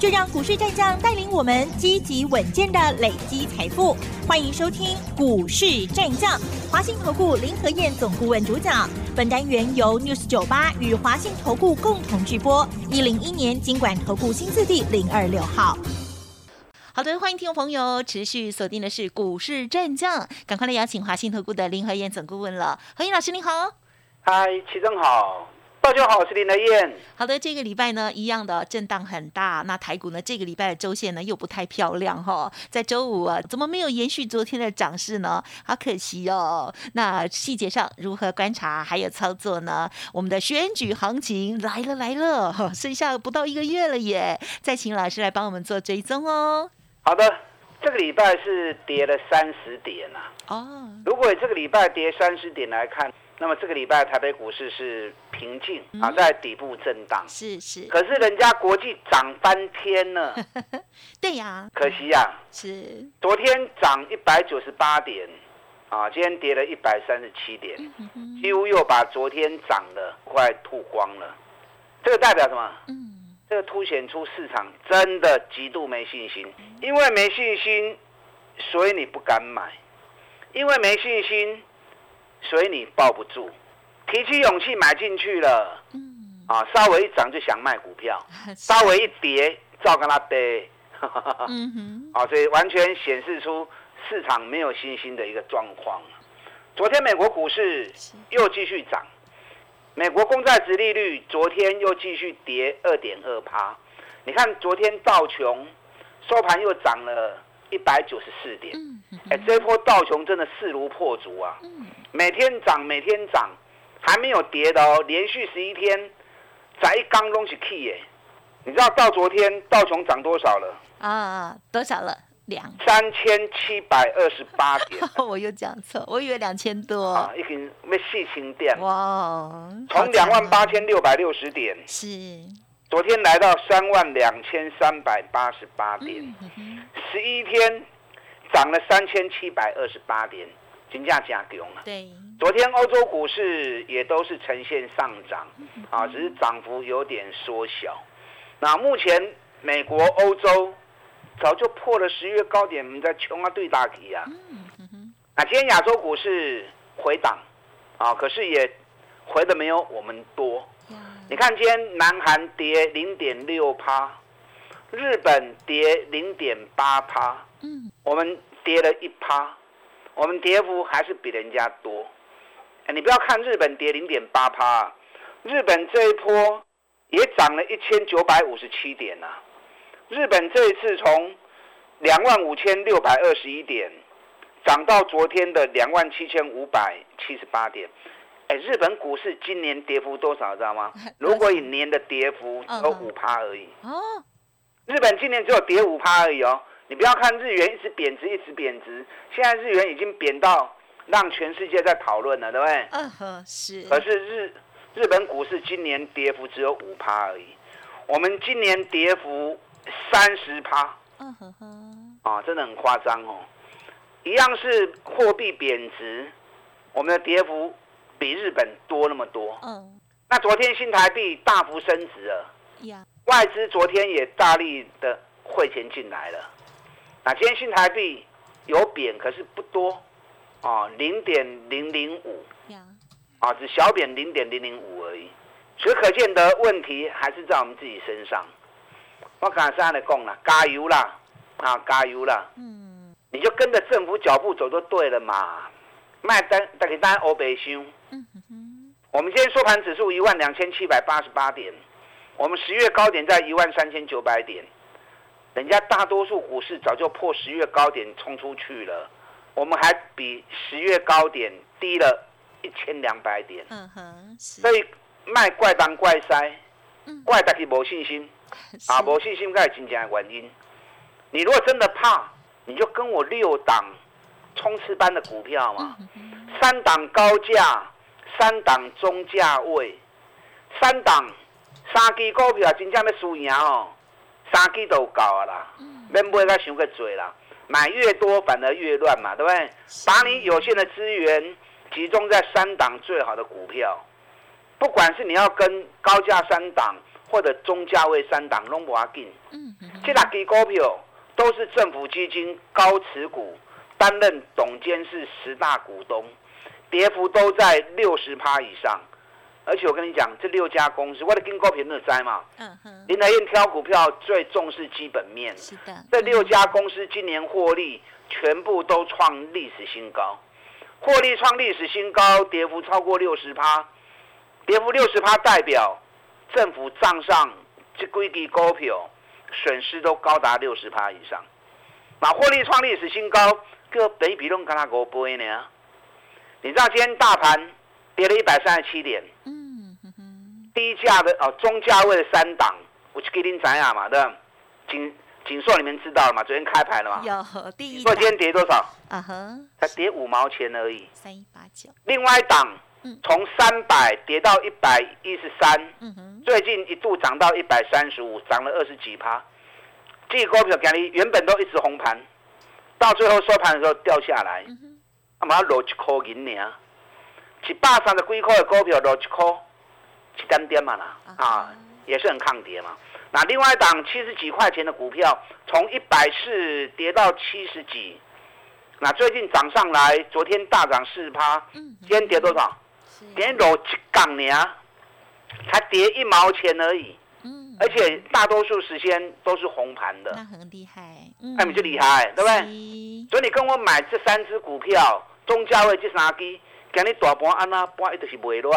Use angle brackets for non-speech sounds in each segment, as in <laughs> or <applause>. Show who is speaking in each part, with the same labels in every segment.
Speaker 1: 就让股市战将带领我们积极稳健的累积财富。欢迎收听《股市战将》，华信投顾林和燕总顾问主讲。本单元由 News 九八与华信投顾共同直播。一零一年经管投顾新字第零二六号。好的，欢迎听众朋友持续锁定的是股市战将，赶快来邀请华信投顾的林和燕总顾问了。何燕老师您好，
Speaker 2: 嗨，齐正好。大家好，我是林德燕。
Speaker 1: 好的，这个礼拜呢，一样的震荡很大。那台股呢，这个礼拜的周线呢又不太漂亮哈。在周五啊，怎么没有延续昨天的涨势呢？好可惜哦。那细节上如何观察还有操作呢？我们的选举行情来了来了，剩下不到一个月了耶。再请老师来帮我们做追踪哦。
Speaker 2: 好的，这个礼拜是跌了三十点啊。哦。如果这个礼拜跌三十点来看。那么这个礼拜台北股市是平静啊，在底部震荡。
Speaker 1: 是是。
Speaker 2: 可是人家国际涨翻天了。<laughs>
Speaker 1: 对呀。
Speaker 2: 可惜呀。
Speaker 1: 是。
Speaker 2: 昨天涨一百九十八点，啊，今天跌了一百三十七点，几乎又把昨天涨的快吐光了。这个代表什么？嗯。这个凸显出市场真的极度没信心，因为没信心，所以你不敢买，因为没信心。所以你抱不住，提起勇气买进去了，嗯，啊，稍微一涨就想卖股票，<laughs> 稍微一跌照跟他跌，<laughs> 嗯哼，啊，所以完全显示出市场没有信心的一个状况。昨天美国股市又继续涨，美国公债值利率昨天又继续跌二点二趴，你看昨天道琼收盘又涨了一百九十四点，哎，这波道琼真的势如破竹啊。每天涨，每天涨，还没有跌的哦，连续十一天，在一刚东西 key 耶，你知道到昨天道琼涨多少了？
Speaker 1: 啊，多少了？两
Speaker 2: 三千七百二十八点。<laughs>
Speaker 1: 我又讲错，我以为两千多。啊，
Speaker 2: 已经被细清点。哇，从两万八千六百六十点，
Speaker 1: 是，
Speaker 2: 昨天来到三万两千三百八十八点，十一天涨了三千七百二十八点。金价加强了。
Speaker 1: 对，
Speaker 2: 昨天欧洲股市也都是呈现上涨，啊，只是涨幅有点缩小。那目前美国、欧洲早就破了十月高点，我们在穷啊对大题啊。那今天亚洲股市回档，啊，可是也回的没有我们多。你看今天南韩跌零点六趴，日本跌零点八趴，嗯，我们跌了一趴。我们跌幅还是比人家多，你不要看日本跌零点八趴，日本这一波也涨了一千九百五十七点呐。日本这一次从两万五千六百二十一点涨到昨天的两万七千五百七十八点，哎，日本股市今年跌幅多少知道吗？<laughs> 如果以年的跌幅只有五趴而已。哦，日本今年只有跌五趴而已哦。你不要看日元一直贬值，一直贬值，现在日元已经贬到让全世界在讨论了，对不对？嗯
Speaker 1: 哼，是。
Speaker 2: 可是日日本股市今年跌幅只有五趴而已，我们今年跌幅三十趴。嗯哼哼。啊，真的很夸张哦！一样是货币贬值，我们的跌幅比日本多那么多。嗯。那昨天新台币大幅升值了，呀，外资昨天也大力的汇钱进来了。那今天新台币有贬，可是不多，哦，零点零零五，啊，只小贬零点零零五而已，所以可见的问题还是在我们自己身上。我刚才这样讲了，加油啦，啊，加油啦，嗯，你就跟着政府脚步走就对了嘛，卖单大家单欧北修，嗯哼，我们今天收盘指数一万两千七百八十八点，我们十月高点在一万三千九百点。人家大多数股市早就破十月高点冲出去了，我们还比十月高点低了一千两百点。嗯哼，所以卖怪当怪塞，怪大家没信心，<laughs> 啊，没信心才是真正的原因。你如果真的怕，你就跟我六档冲刺班的股票嘛，三档高价，三档中价位，三档三支股票真正要输赢哦，三支都够啊啦，免买甲想个多啦。买越多反而越乱嘛，对不对？把你有限的资源集中在三档最好的股票，不管是你要跟高价三档或者中价位三档，拢无要紧。嗯嗯。这两支股票都是政府基金高持股，担任董监事十大股东，跌幅都在六十趴以上。而且我跟你讲，这六家公司，我的跟高评论在嘛。嗯哼。林台燕挑股票最重视基本面。是的。这六家公司今年获利全部都创历史新高，获利创历史新高，跌幅超过六十趴，跌幅六十趴代表政府账上这几支股票损失都高达六十趴以上。那获利创历史新高，个北比拢跟他五倍呢。你知道今天大盘跌了一百三十七点。嗯低价的哦，中价位的三档，我去给您讲下嘛，对吧？锦锦硕你们知道了吗？昨天开牌了嘛？
Speaker 1: 有第一。
Speaker 2: 昨天跌多少？啊哈，才跌五毛钱而已。三一八九。另外一档，从三百跌到一百一十三，最近一度涨到一百三十五，涨了二十几趴。这股票给你原本都一直红盘，到最后收盘的时候掉下来，他妈落一块银呢，一百三十几块的股票落一块。七单点嘛啦，啊，也是很抗跌嘛。那另外一档七十几块钱的股票，从一百四跌到七十几，那最近涨上来，昨天大涨四趴，今天跌多少？跌落一港呢，才跌一毛钱而已。嗯，而且大多数时间都是红盘的，
Speaker 1: 那很厉害，
Speaker 2: 那你就厉害，对不对？所以你跟我买这三只股票，中价位这三支，今日大盘安那盘一直是袂落。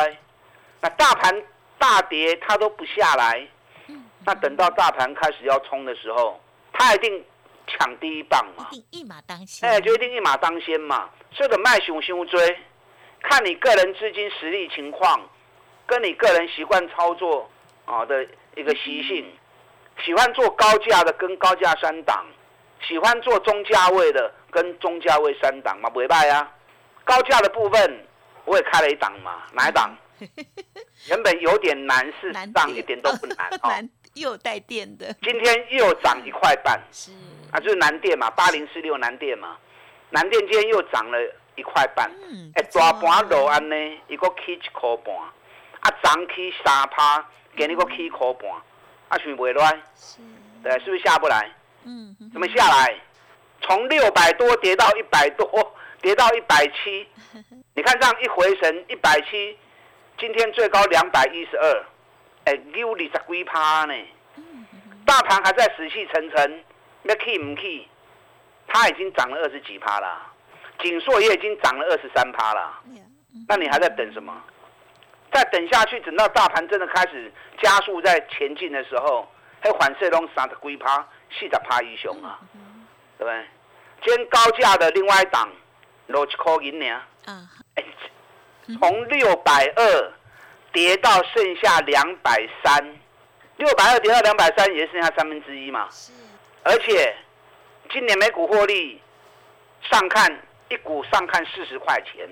Speaker 2: 那大盘大跌，它都不下来。那等到大盘开始要冲的时候，它一定抢第一棒嘛。
Speaker 1: 一定一马当先。
Speaker 2: 哎，就一定一马当先嘛。所以的卖熊熊追，看你个人资金实力情况，跟你个人习惯操作啊的一个习性。喜欢做高价的跟高价三档，喜欢做中价位的跟中价位三档嘛，不会败啊。高价的部分我也开了一档嘛，<laughs> 哪一档？原本有点难，<laughs> 是涨一点都不难 <laughs>
Speaker 1: 哦。又带电的，
Speaker 2: 今天又涨一块半，是啊，就是南电嘛，八零四六南电嘛，南电今天又涨了一块半。嗯，哎，大盘落安呢，一个起一块半，啊，涨起三趴，给你个起一块半，啊，是不会乱？是，对，是不是下不来？嗯，怎么下来？从六百多跌到一百多，跌到一百七，<laughs> 你看这样一回神，一百七。今天最高两百一十二，哎，六二十几趴呢。大盘还在死气沉沉，要去唔去？它已经涨了二十几趴了，锦硕也已经涨了二十三趴了。那你还在等什么？再等下去，等到大盘真的开始加速在前进的时候，还反射拢三十几趴、四十趴以上啊，对不对？今天高价的另外一档落一块银呢。从六百二跌到剩下两百三，六百二跌到两百三，也剩下三分之一嘛。是。而且今年每股获利上看一股上看四十块钱，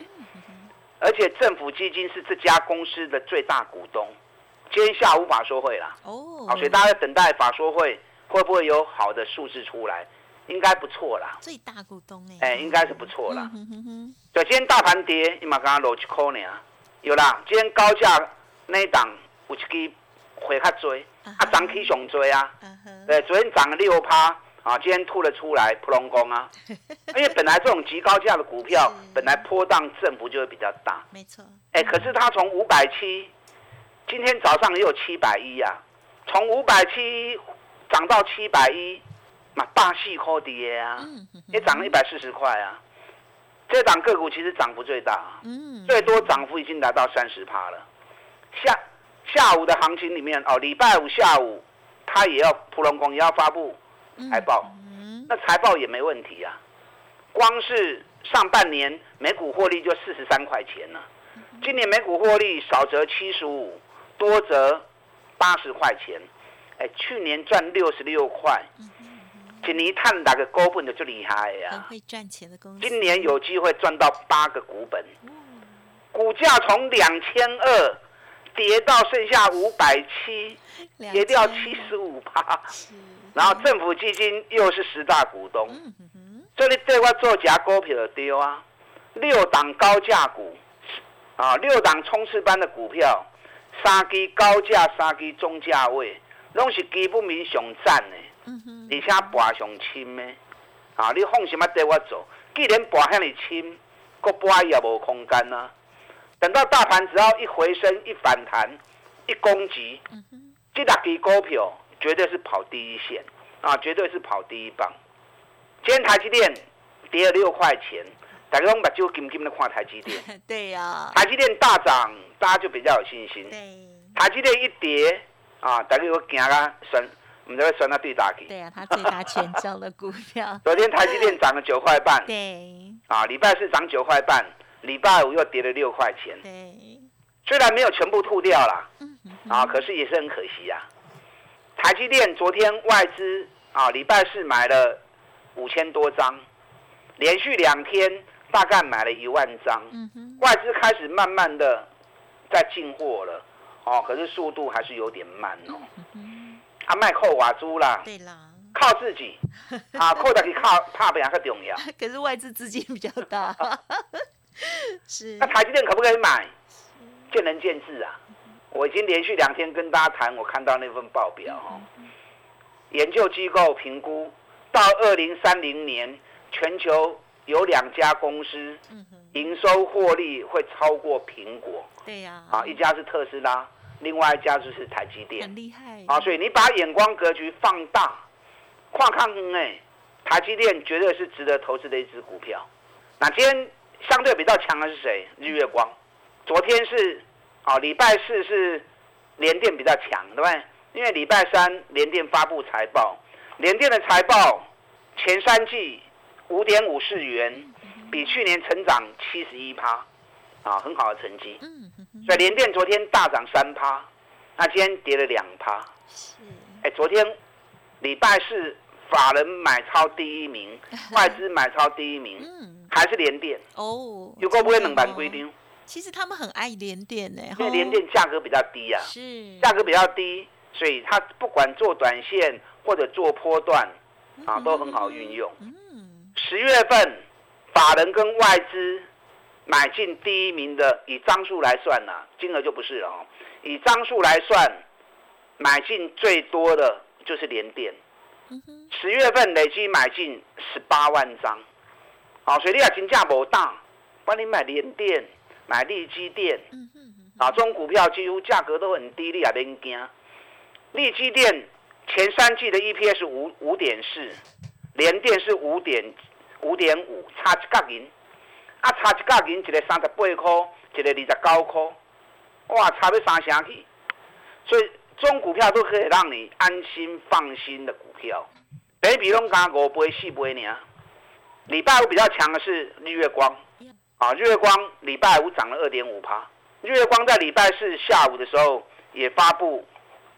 Speaker 2: 而且政府基金是这家公司的最大股东。今天下午法说会啦。哦。好，所以大家等待法说会会不会有好的数字出来？应该不错啦。
Speaker 1: 最大股东
Speaker 2: 哎。哎，应该是不错啦。对，今天大盘跌，你嘛刚刚落一块呢？有啦，今天高价那一档有一支回较追，啊涨起上追啊。对，昨天涨了六趴，啊，今天吐了出来，普隆工啊。<laughs> 因为本来这种极高价的股票，本来波荡振幅就会比较大。
Speaker 1: 没错。
Speaker 2: 哎，可是它从五百七，今天早上也有七百一呀，从五百七涨到七百一，嘛大细科跌啊，也涨了一百四十块啊。这档个股其实涨幅最大，嗯，最多涨幅已经达到三十趴了。下下午的行情里面哦，礼拜五下午，它也要普龙工也要发布财报，那财报也没问题啊。光是上半年每股获利就四十三块钱了，今年每股获利少则七十五，多则八十块钱，哎，去年赚六十六块。今年探哪个股本的就厉害呀！
Speaker 1: 会赚钱的公司，
Speaker 2: 今年有机会赚到八个股本。股价从两千二跌到剩下五百七，跌掉七十五趴。然后政府基金又是十大股东，所以你对我做假股票的丢啊！六档高价股啊，六档冲刺班的股票，三支高价，三支中价位，拢是基本面上赞的，而且博上深的。啊，你放什么对我做？既然博遐尼深，国博也无空间啊。等到大盘只要一回升、一反弹、一攻击，这六支股票。绝对是跑第一线啊！绝对是跑第一棒。今天台积电跌了六块钱，大家拢把就紧紧的看台积电。<laughs>
Speaker 1: 对呀。
Speaker 2: 台积电大涨，大家就比较有信心。对。台积电一跌啊，大家又惊啊，算，我们就会算到最大
Speaker 1: 去。对呀，它最大全交的股票。<laughs>
Speaker 2: 昨天台积电涨了九块半。
Speaker 1: 对。
Speaker 2: 啊，礼拜四涨九块半，礼拜五又跌了六块钱。
Speaker 1: 对。
Speaker 2: 虽然没有全部吐掉了，啊，可是也是很可惜呀。台积电昨天外资啊，礼拜四买了五千多张，连续两天大概买了一万张。嗯外资开始慢慢的在进货了，哦，可是速度还是有点慢哦。他卖扣瓦猪啦，
Speaker 1: 对啦，
Speaker 2: 靠自己 <laughs> 啊，扣的比靠怕比较重要。<laughs>
Speaker 1: 可是外资资金比较大，<laughs> 是。
Speaker 2: 那台积电可不可以买？见仁见智啊。我已经连续两天跟大家谈，我看到那份报表哈，研究机构评估到二零三零年，全球有两家公司营收获利会超过苹果。
Speaker 1: 对呀，
Speaker 2: 啊，一家是特斯拉，另外一家就是台积电。
Speaker 1: 很厉害
Speaker 2: 啊！所以你把眼光格局放大，跨看哎，台积电绝对是值得投资的一只股票。那今天相对比较强的是谁？日月光，昨天是。啊，礼拜四是联电比较强，对不对？因为礼拜三联电发布财报，联电的财报前三季五点五四元，比去年成长七十一趴，啊，很好的成绩。所以联电昨天大涨三趴，那今天跌了两趴。是。哎，昨天礼拜四法人买超第一名，<laughs> 外资买超第一名，还是联电。哦。有够不会冷板规定。
Speaker 1: 其实他们很爱连电呢，
Speaker 2: 因为连电价格比较低啊，
Speaker 1: 是
Speaker 2: 价格比较低，所以它不管做短线或者做波段啊，都很好运用。嗯，十月份法人跟外资买进第一名的，以张数来算啊，金额就不是了哦。以张数来算，买进最多的就是联电。十月份累计买进十八万张，好，所以你也金价不大，帮你买联电。买利基电，啊，这种股票几乎价格都很低，你也免惊。利基电前三季的 EPS 五五点四，联电是五点五点五，差一角银，啊，差一价钱，一个三十八块，一个二十九块，哇，差要三成去。所以中股票都可以让你安心放心的股票，比比拢加五倍四倍呢。礼拜五比较强的是日月光。啊，日月光礼拜五涨了二点五趴。日月光在礼拜四下午的时候也发布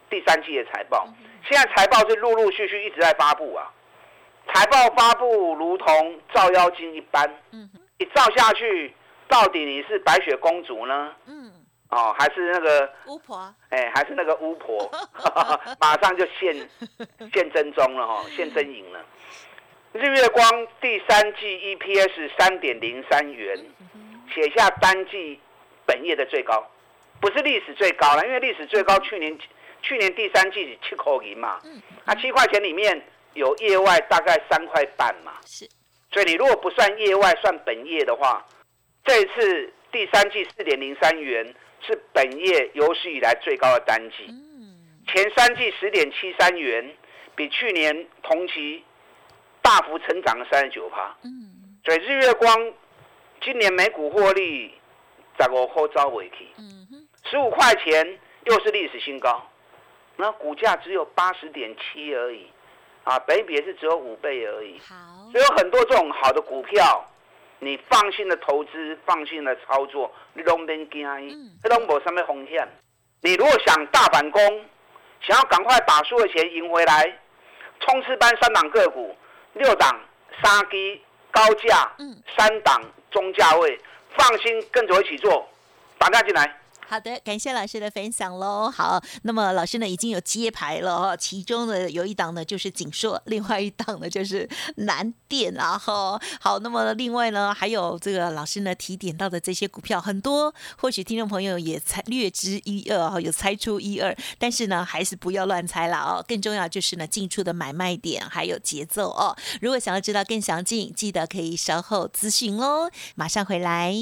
Speaker 2: 第三季的财报，现在财报是陆陆续续一直在发布啊。财报发布如同照妖镜一般，一照下去，到底你是白雪公主呢？嗯，哦，还是那个
Speaker 1: 巫婆？
Speaker 2: 哎，还是那个巫婆？<laughs> 马上就现 <laughs> 现真宗了哈，现真影了。日月光第三季 EPS 三点零三元，写下单季本业的最高，不是历史最高了，因为历史最高去年去年第三季七块银嘛，那七块钱里面有业外大概三块半嘛，是，所以你如果不算业外算本业的话，这一次第三季四点零三元是本业有史以来最高的单季，前三季十点七三元，比去年同期。大幅成长了三十九趴，嗯，所以日月光今年每股获利在我后招尾期，十五块钱又是历史新高，那股价只有八十点七而已，啊，北比也是只有五倍而已，
Speaker 1: 好，
Speaker 2: 所以有很多这种好的股票，你放心的投资，放心的操作，你拢免惊，这拢无什么风险。你如果想大反攻，想要赶快把输的钱赢回来，冲刺班三档个股。六档三低高价，三档中价位，放心跟着我一起做，打电进来。
Speaker 1: 好的，感谢老师的分享喽。好，那么老师呢已经有揭牌了哦，其中呢有一档呢就是锦硕，另外一档呢就是南电啊哈。好，那么另外呢还有这个老师呢提点到的这些股票很多，或许听众朋友也猜略知一二哈，有猜出一二，但是呢还是不要乱猜了哦。更重要就是呢进出的买卖点还有节奏哦。如果想要知道更详尽，记得可以稍后咨询哦。马上回来。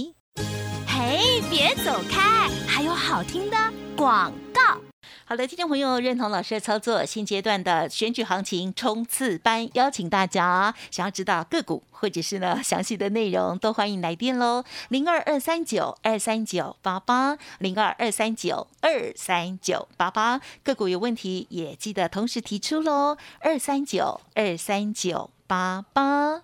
Speaker 3: 哎，别走开，还有好听的广告。
Speaker 1: 好的，听众朋友认同老师的操作，现阶段的选举行情冲刺班，邀请大家想要知道个股或者是呢详细的内容，都欢迎来电喽，零二二三九二三九八八，零二二三九二三九八八，个股有问题也记得同时提出喽，二三九二三九八八。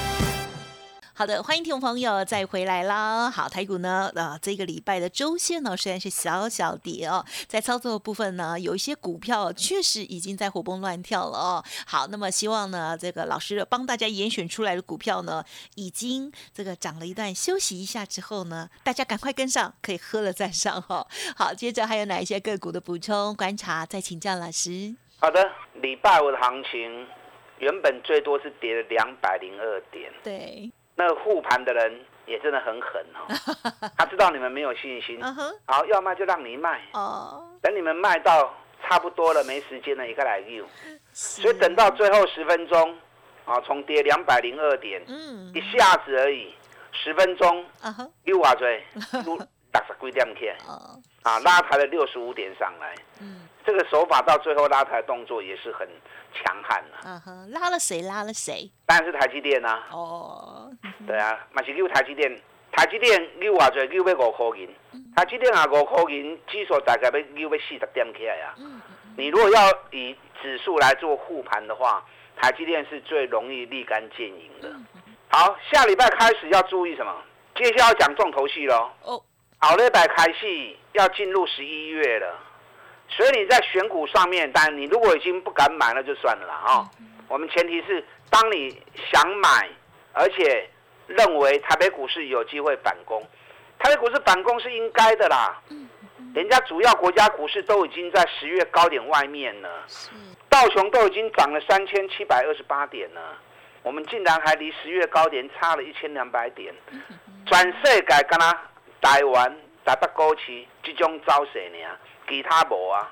Speaker 1: 好的，欢迎听众朋友再回来啦。好，台股呢，呃，这个礼拜的周线呢虽然是小小跌哦，在操作部分呢，有一些股票确实已经在活蹦乱跳了哦。好，那么希望呢，这个老师帮大家严选出来的股票呢，已经这个涨了一段，休息一下之后呢，大家赶快跟上，可以喝了再上哈。<laughs> 好，接着还有哪一些个股的补充观察，再请教老师。
Speaker 2: 好的，礼拜五的行情原本最多是跌了两百零二点，
Speaker 1: 对。
Speaker 2: 那护盘的人也真的很狠哦，<laughs> 他知道你们没有信心，好要卖就让你卖，等你们卖到差不多了没时间了，一个来用，所以等到最后十分钟，啊，从跌两百零二点，嗯。一下子而已，十分钟又啊追，<laughs> 六十几点起，啊拉抬了六十五点上来，这个手法到最后拉抬动作也是很。强悍啊，
Speaker 1: 嗯哼，拉了谁？拉了谁？
Speaker 2: 当然是台积电啊。哦，对啊，嘛是叫台积电，台积电六偌济，六要五块银。台积电啊，五块银，指数大概要六要四十点起来啊。你如果要以指数来做护盘的话，台积电是最容易立竿见影的。好，下礼拜开始要注意什么？接下来要讲重头戏喽。哦，好礼拜开戏要进入十一月了。所以你在选股上面，但你如果已经不敢买，那就算了啦啊。我们前提是，当你想买，而且认为台北股市有机会反攻，台北股市反攻是应该的啦。人家主要国家股市都已经在十月高点外面了，道琼都已经涨了三千七百二十八点了，我们竟然还离十月高点差了一千两百点。转世改干啦，台湾、台北股市这种走势呢？其他无啊，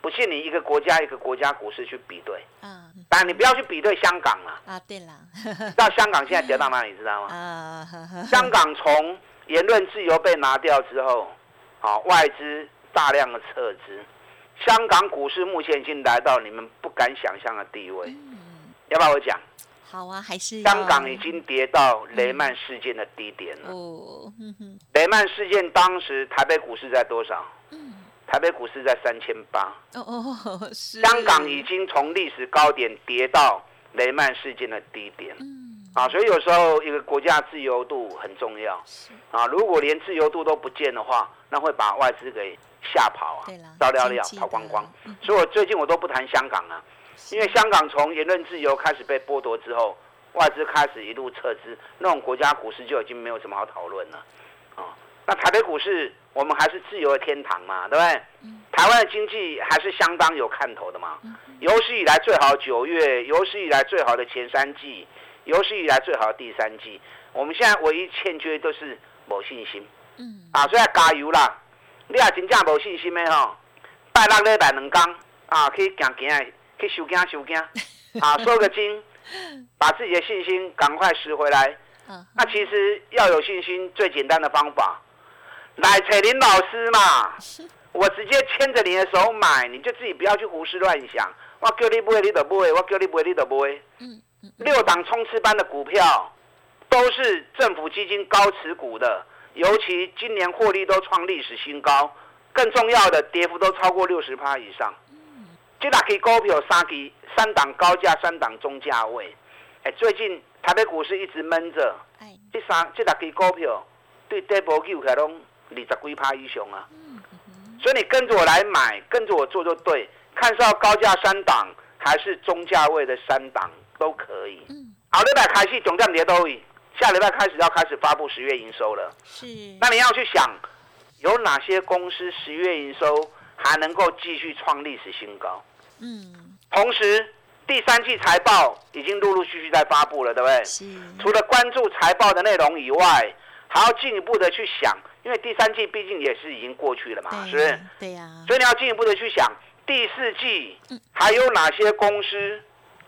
Speaker 2: 不信你一个国家一个国家股市去比对，嗯，但你不要去比对香港了
Speaker 1: 啊。对了，<laughs>
Speaker 2: 到香港现在跌到哪里，知道吗？啊，<laughs> 香港从言论自由被拿掉之后，好，外资大量的撤资，香港股市目前已经来到你们不敢想象的地位。嗯，要不要我讲？
Speaker 1: 好啊，还是
Speaker 2: 香港已经跌到雷曼事件的低点了。哦，雷曼事件当时台北股市在多少？台北股市在三千八，哦哦，<laughs> 香港已经从历史高点跌到雷曼事件的低点，嗯，啊，所以有时候一个国家自由度很重要，啊，如果连自由度都不见的话，那会把外资给吓跑啊，照料料跑光光。所以我最近我都不谈香港啊，因为香港从言论自由开始被剥夺之后，外资开始一路撤资，那种国家股市就已经没有什么好讨论了，啊，那台北股市。我们还是自由的天堂嘛，对不对？台湾的经济还是相当有看头的嘛。有史以来最好九月，有史以来最好的前三季，有史以来最好的第三季。我们现在唯一欠缺都是某信心。嗯。啊，所以加油啦！你也真正冇信心的吼，拜六礼拜两工啊，去行行，去收惊收惊，<laughs> 啊，收个金，把自己的信心赶快拾回来。那其实要有信心，最简单的方法。来彩林老师嘛，<laughs> 我直接牵着你的手买，你就自己不要去胡思乱想。我叫你买，你就买；我叫你买，你就买。嗯六档冲刺班的股票，都是政府基金高持股的，尤其今年获利都创历史新高，更重要的跌幅都超过六十趴以上。这六支股票三支三档高价，三档中价位。哎，最近台北股市一直闷着，这三这六支股票对跌波起来拢二十几趴以上啊。所以你跟着我来买，跟着我做就对。看是要高价三档，还是中价位的三档都可以。好，礼拜开始总站跌都已，下礼拜开始要开始发布十月营收了。
Speaker 1: 是。
Speaker 2: 那你要去想，有哪些公司十月营收还能够继续创历史新高？嗯。同时，第三季财报已经陆陆续续在发布了，对不对？
Speaker 1: 是。
Speaker 2: 除了关注财报的内容以外，还要进一步的去想，因为第三季毕竟也是已经过去了嘛，是不是？
Speaker 1: 对呀。
Speaker 2: 所以你要进一步的去想。第四季还有哪些公司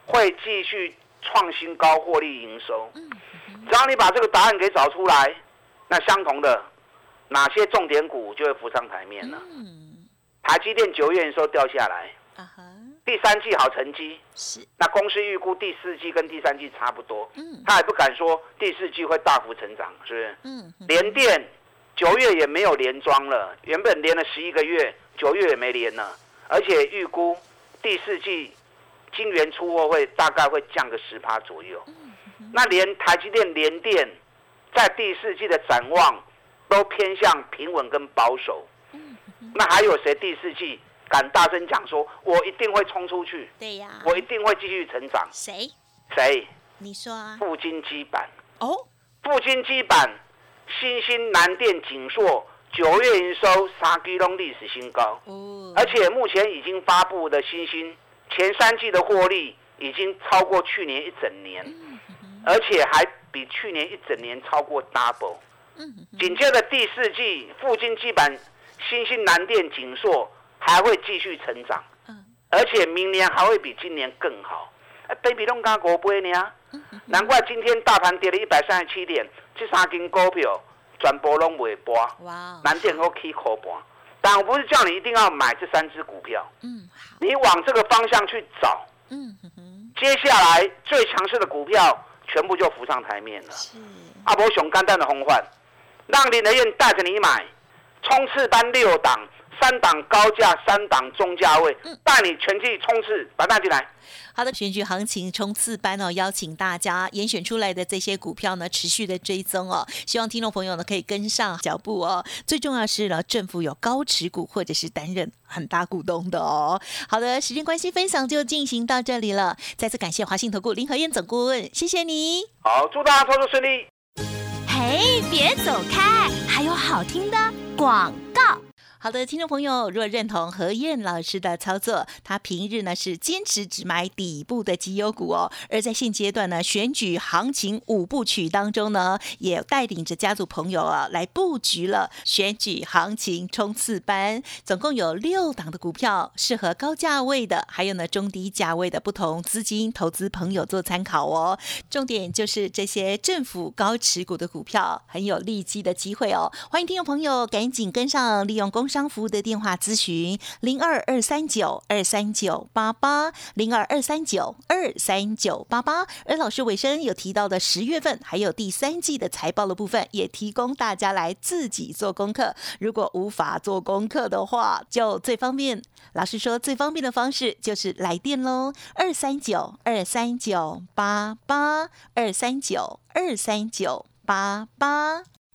Speaker 2: 会继续创新高获利营收？只要你把这个答案给找出来，那相同的哪些重点股就会浮上台面了。台积电九月营收掉下来，第三季好成绩，
Speaker 1: 是
Speaker 2: 那公司预估第四季跟第三季差不多，嗯他也不敢说第四季会大幅成长，是不是？嗯，连电九月也没有连装了，原本连了十一个月，九月也没连了。而且预估第四季晶圆出货会大概会降个十趴左右，那连台积电、联电在第四季的展望都偏向平稳跟保守。那还有谁第四季敢大声讲说，我一定会冲出去？
Speaker 1: 对呀，
Speaker 2: 我一定会继续成长。
Speaker 1: 谁？
Speaker 2: 谁？
Speaker 1: 你说啊？
Speaker 2: 富金基板。
Speaker 1: 哦，
Speaker 2: 富金基板、新兴、南电、景硕。九月营收三基隆历史新高哦，而且目前已经发布的新兴前三季的获利已经超过去年一整年，而且还比去年一整年超过 double。紧接着第四季，富金基板、新兴南电、锦硕还会继续成长，而且明年还会比今年更好。哎，baby 弄刚国杯呢？<laughs> 难怪今天大盘跌了一百三十七点，这三根股票。全部拢尾波，南电和 K 口波，但我不是叫你一定要买这三只股票。嗯，你往这个方向去找。嗯哼，接下来最强势的股票全部就浮上台面了。是，阿伯熊肝蛋的红换，让林德燕带着你买，冲刺班六档。三档高价，三档中价位，带你全季冲刺，把它进来。
Speaker 1: 好的，选举行情冲刺班哦，邀请大家严选出来的这些股票呢，持续的追踪哦，希望听众朋友呢可以跟上脚步哦。最重要是呢，政府有高持股或者是担任很大股东的哦。好的，时间关系，分享就进行到这里了。再次感谢华信投顾林和燕总顾问，谢谢你。
Speaker 2: 好，祝大家操作顺利。
Speaker 3: 嘿，别走开，还有好听的广。
Speaker 1: 好的，听众朋友，若认同何燕老师的操作，他平日呢是坚持只买底部的绩优股哦。而在现阶段呢，选举行情五部曲当中呢，也带领着家族朋友啊来布局了选举行情冲刺班，总共有六档的股票，适合高价位的，还有呢中低价位的不同资金投资朋友做参考哦。重点就是这些政府高持股的股票很有利基的机会哦。欢迎听众朋友赶紧跟上，利用公。商服务的电话咨询零二二三九二三九八八零二二三九二三九八八，而老师尾声有提到的十月份还有第三季的财报的部分，也提供大家来自己做功课。如果无法做功课的话，就最方便。老师说最方便的方式就是来电喽，二三九二三九八八二三九二三九八八。